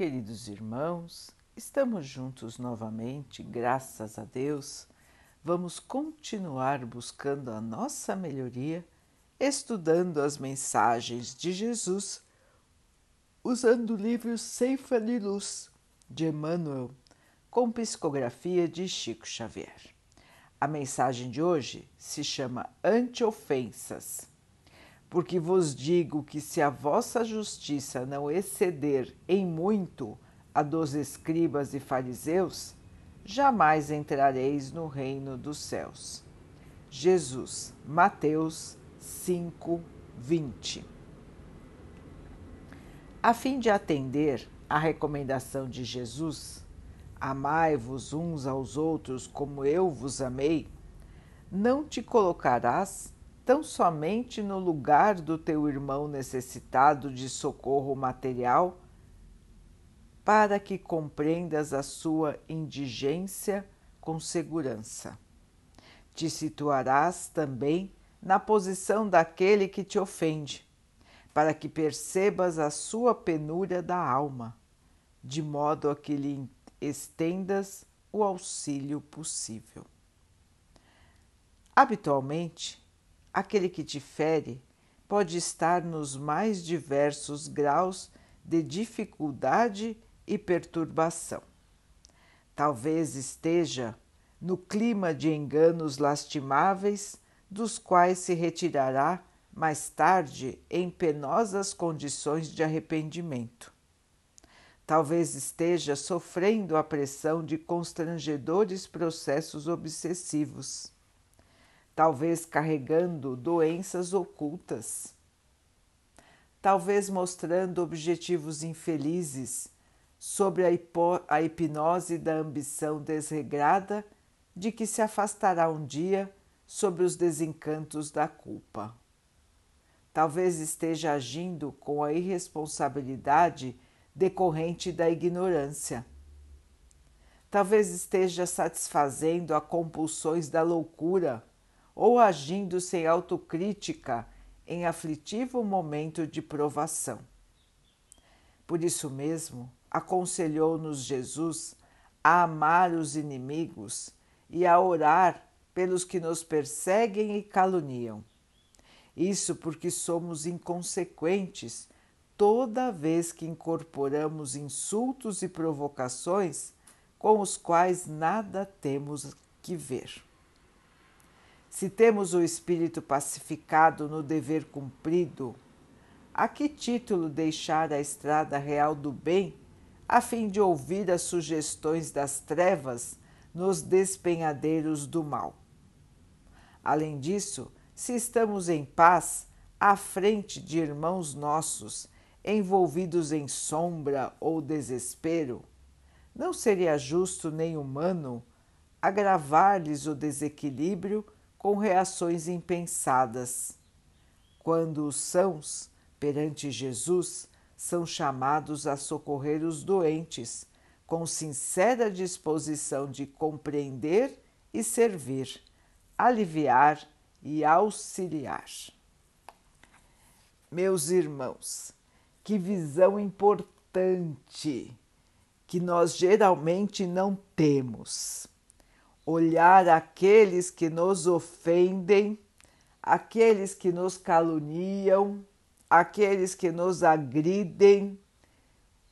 queridos irmãos, estamos juntos novamente, graças a Deus. Vamos continuar buscando a nossa melhoria, estudando as mensagens de Jesus, usando o livro Ceifa de Luz de Emmanuel, com psicografia de Chico Xavier. A mensagem de hoje se chama Anti-ofensas porque vos digo que se a vossa justiça não exceder em muito a dos escribas e fariseus, jamais entrareis no reino dos céus. Jesus, Mateus 5, 20. A fim de atender à recomendação de Jesus, amai-vos uns aos outros como eu vos amei, não te colocarás tão somente no lugar do teu irmão necessitado de socorro material, para que compreendas a sua indigência com segurança. Te situarás também na posição daquele que te ofende, para que percebas a sua penúria da alma, de modo a que lhe estendas o auxílio possível. Habitualmente, aquele que te fere pode estar nos mais diversos graus de dificuldade e perturbação. Talvez esteja no clima de enganos lastimáveis, dos quais se retirará mais tarde em penosas condições de arrependimento. Talvez esteja sofrendo a pressão de constrangedores processos obsessivos talvez carregando doenças ocultas, talvez mostrando objetivos infelizes sobre a, a hipnose da ambição desregrada de que se afastará um dia sobre os desencantos da culpa. Talvez esteja agindo com a irresponsabilidade decorrente da ignorância. Talvez esteja satisfazendo a compulsões da loucura ou agindo sem autocrítica em aflitivo momento de provação. Por isso mesmo, aconselhou-nos Jesus a amar os inimigos e a orar pelos que nos perseguem e caluniam. Isso porque somos inconsequentes toda vez que incorporamos insultos e provocações com os quais nada temos que ver. Se temos o espírito pacificado no dever cumprido, a que título deixar a estrada real do bem a fim de ouvir as sugestões das trevas nos despenhadeiros do mal? Além disso, se estamos em paz à frente de irmãos nossos envolvidos em sombra ou desespero, não seria justo nem humano agravar-lhes o desequilíbrio com reações impensadas. Quando os sãos, perante Jesus, são chamados a socorrer os doentes, com sincera disposição de compreender e servir, aliviar e auxiliar. Meus irmãos, que visão importante que nós geralmente não temos olhar aqueles que nos ofendem, aqueles que nos caluniam, aqueles que nos agridem,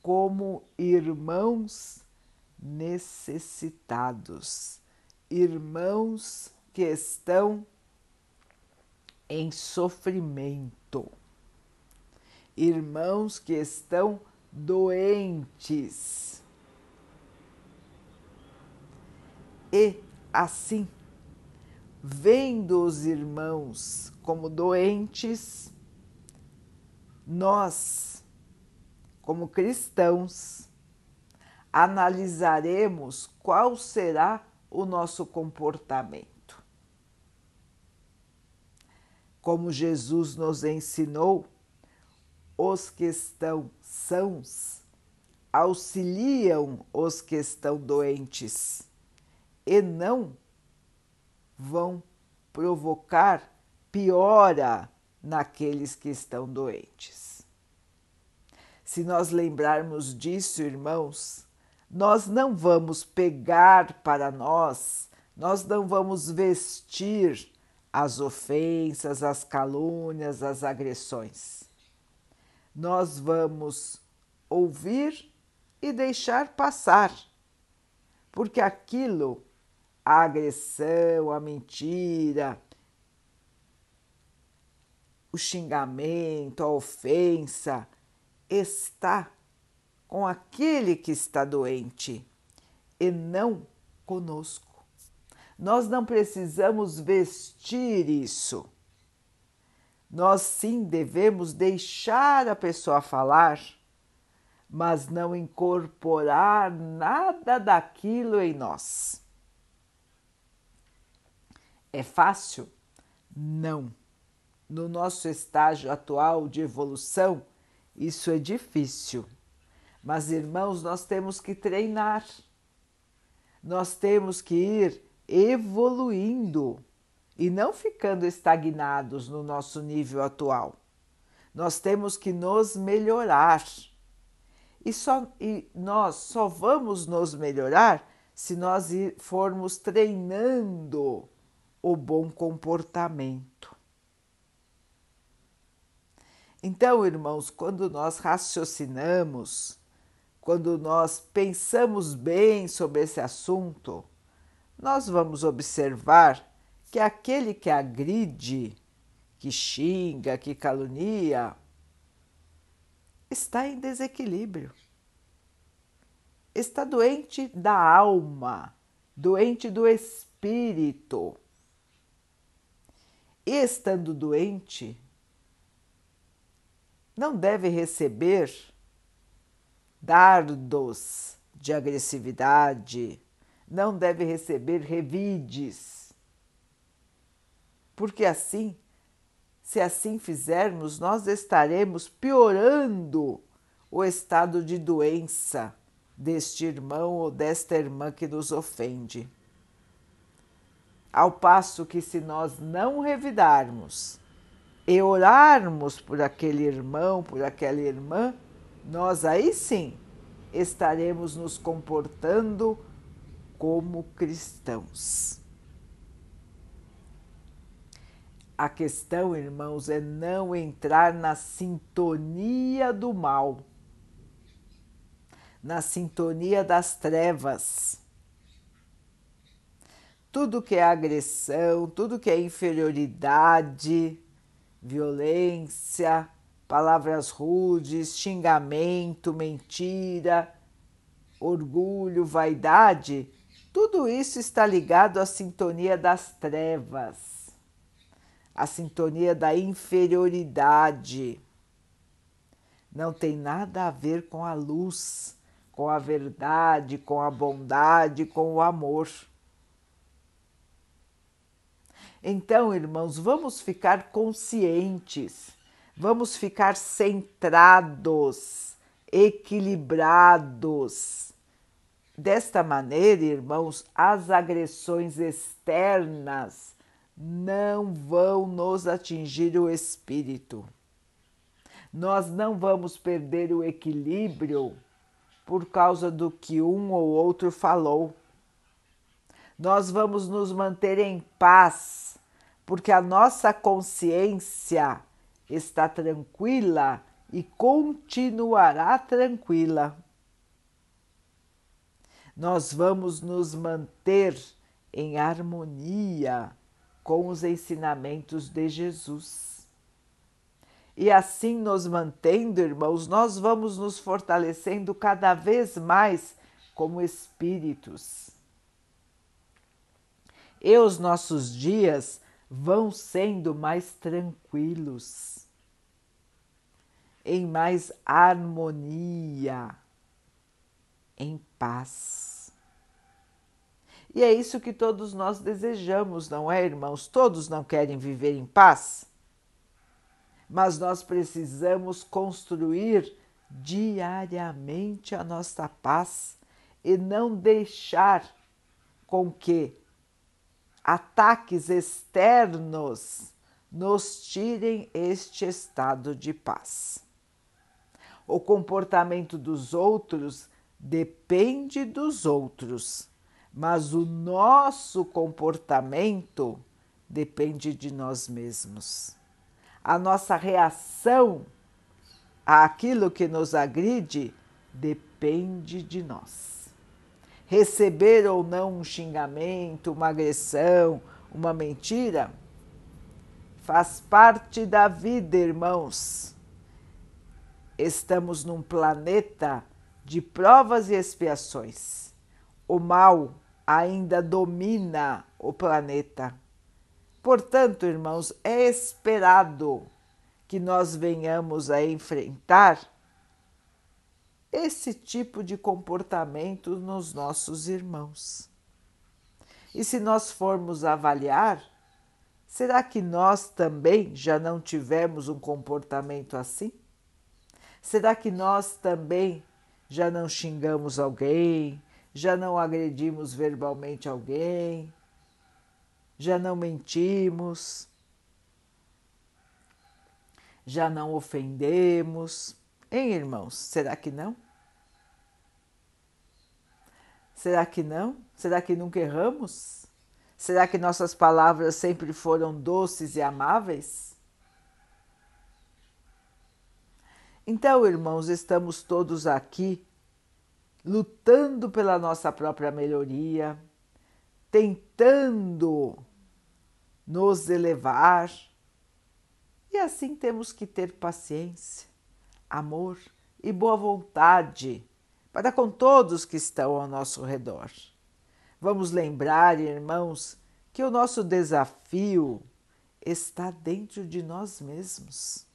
como irmãos necessitados, irmãos que estão em sofrimento, irmãos que estão doentes. E assim, vendo os irmãos como doentes, nós, como cristãos, analisaremos qual será o nosso comportamento. Como Jesus nos ensinou, os que estão sãos auxiliam os que estão doentes e não vão provocar piora naqueles que estão doentes. Se nós lembrarmos disso, irmãos, nós não vamos pegar para nós, nós não vamos vestir as ofensas, as calúnias, as agressões. Nós vamos ouvir e deixar passar, porque aquilo, a agressão, a mentira, o xingamento, a ofensa, está com aquele que está doente e não conosco. Nós não precisamos vestir isso. Nós sim devemos deixar a pessoa falar, mas não incorporar nada daquilo em nós. É fácil? Não. No nosso estágio atual de evolução, isso é difícil. Mas, irmãos, nós temos que treinar, nós temos que ir evoluindo e não ficando estagnados no nosso nível atual. Nós temos que nos melhorar. E, só, e nós só vamos nos melhorar se nós formos treinando o bom comportamento. Então, irmãos, quando nós raciocinamos, quando nós pensamos bem sobre esse assunto, nós vamos observar que aquele que agride, que xinga, que calunia, está em desequilíbrio. Está doente da alma, doente do espírito. E estando doente, não deve receber dardos de agressividade, não deve receber revides. Porque assim, se assim fizermos, nós estaremos piorando o estado de doença deste irmão ou desta irmã que nos ofende. Ao passo que, se nós não revidarmos, e orarmos por aquele irmão, por aquela irmã, nós aí sim estaremos nos comportando como cristãos. A questão, irmãos, é não entrar na sintonia do mal, na sintonia das trevas. Tudo que é agressão, tudo que é inferioridade, violência, palavras rudes, xingamento, mentira, orgulho, vaidade, tudo isso está ligado à sintonia das trevas, à sintonia da inferioridade. Não tem nada a ver com a luz, com a verdade, com a bondade, com o amor. Então, irmãos, vamos ficar conscientes, vamos ficar centrados, equilibrados. Desta maneira, irmãos, as agressões externas não vão nos atingir o espírito. Nós não vamos perder o equilíbrio por causa do que um ou outro falou. Nós vamos nos manter em paz porque a nossa consciência está tranquila e continuará tranquila. Nós vamos nos manter em harmonia com os ensinamentos de Jesus. E assim nos mantendo, irmãos, nós vamos nos fortalecendo cada vez mais como espíritos. E os nossos dias vão sendo mais tranquilos, em mais harmonia, em paz. E é isso que todos nós desejamos, não é, irmãos? Todos não querem viver em paz? Mas nós precisamos construir diariamente a nossa paz e não deixar com que ataques externos nos tirem este estado de paz. O comportamento dos outros depende dos outros, mas o nosso comportamento depende de nós mesmos. A nossa reação àquilo que nos agride depende de nós. Receber ou não um xingamento, uma agressão, uma mentira, faz parte da vida, irmãos. Estamos num planeta de provas e expiações. O mal ainda domina o planeta. Portanto, irmãos, é esperado que nós venhamos a enfrentar esse tipo de comportamento nos nossos irmãos. E se nós formos avaliar, será que nós também já não tivemos um comportamento assim? Será que nós também já não xingamos alguém, já não agredimos verbalmente alguém, já não mentimos, já não ofendemos? Hein, irmãos? Será que não? Será que não? Será que nunca erramos? Será que nossas palavras sempre foram doces e amáveis? Então, irmãos, estamos todos aqui lutando pela nossa própria melhoria, tentando nos elevar. E assim temos que ter paciência, amor e boa vontade para com todos que estão ao nosso redor. Vamos lembrar, irmãos, que o nosso desafio está dentro de nós mesmos.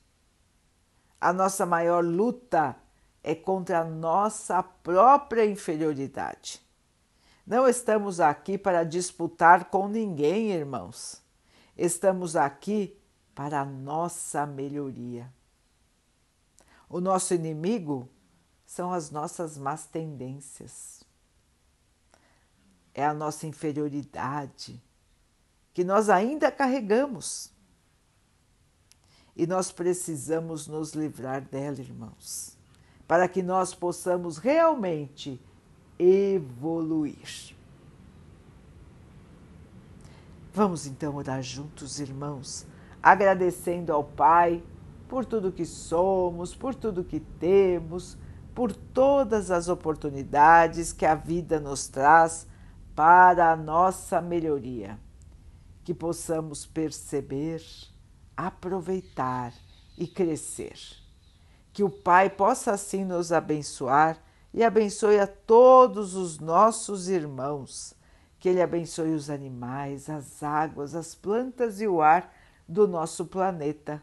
A nossa maior luta é contra a nossa própria inferioridade. Não estamos aqui para disputar com ninguém, irmãos. Estamos aqui para a nossa melhoria. O nosso inimigo são as nossas más tendências. É a nossa inferioridade que nós ainda carregamos. E nós precisamos nos livrar dela, irmãos, para que nós possamos realmente evoluir. Vamos então orar juntos, irmãos, agradecendo ao Pai por tudo que somos, por tudo que temos, por todas as oportunidades que a vida nos traz para a nossa melhoria. Que possamos perceber, aproveitar e crescer. Que o Pai possa assim nos abençoar e abençoe a todos os nossos irmãos. Que Ele abençoe os animais, as águas, as plantas e o ar do nosso planeta.